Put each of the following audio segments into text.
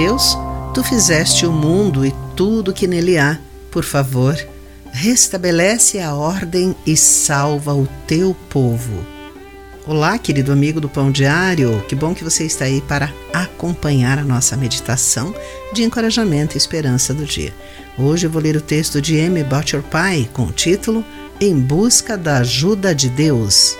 Deus, tu fizeste o mundo e tudo que nele há. Por favor, restabelece a ordem e salva o teu povo. Olá, querido amigo do Pão Diário, que bom que você está aí para acompanhar a nossa meditação de encorajamento e esperança do dia. Hoje eu vou ler o texto de M. Butcher Pie com o título Em Busca da Ajuda de Deus.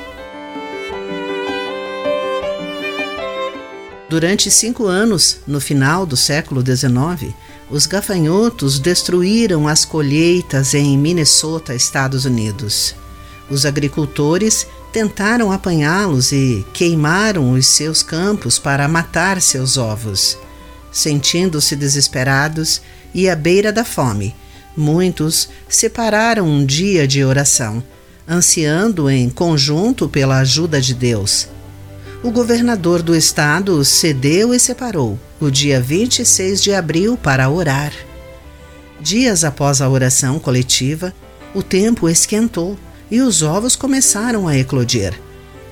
Durante cinco anos, no final do século XIX, os gafanhotos destruíram as colheitas em Minnesota, Estados Unidos. Os agricultores tentaram apanhá-los e queimaram os seus campos para matar seus ovos. Sentindo-se desesperados e à beira da fome, muitos separaram um dia de oração, ansiando em conjunto pela ajuda de Deus o governador do estado cedeu e separou o dia 26 de abril para orar. Dias após a oração coletiva, o tempo esquentou e os ovos começaram a eclodir.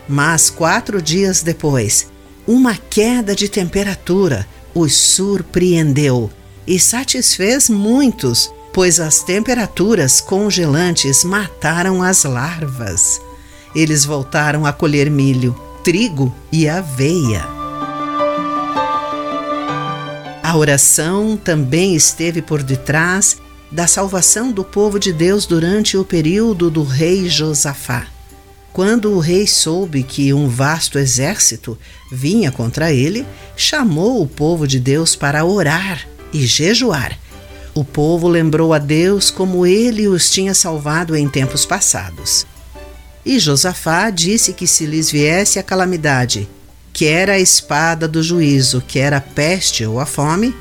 Mas quatro dias depois, uma queda de temperatura os surpreendeu e satisfez muitos, pois as temperaturas congelantes mataram as larvas. Eles voltaram a colher milho trigo e aveia. A oração também esteve por detrás da salvação do povo de Deus durante o período do rei Josafá. Quando o rei soube que um vasto exército vinha contra ele, chamou o povo de Deus para orar e jejuar. O povo lembrou a Deus como ele os tinha salvado em tempos passados. E Josafá disse que se lhes viesse a calamidade, quer a espada do juízo, quer a peste ou a fome,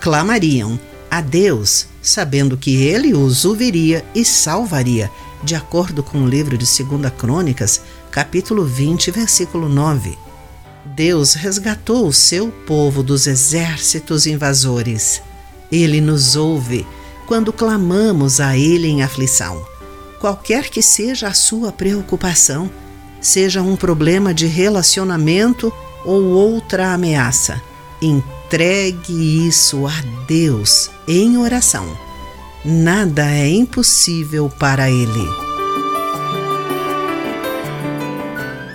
clamariam a Deus, sabendo que ele os ouviria e salvaria, de acordo com o livro de 2 Crônicas, capítulo 20, versículo 9. Deus resgatou o seu povo dos exércitos invasores. Ele nos ouve quando clamamos a Ele em aflição qualquer que seja a sua preocupação, seja um problema de relacionamento ou outra ameaça. Entregue isso a Deus em oração. Nada é impossível para Ele.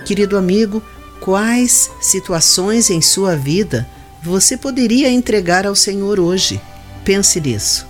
Querido amigo, quais situações em sua vida você poderia entregar ao Senhor hoje? Pense nisso.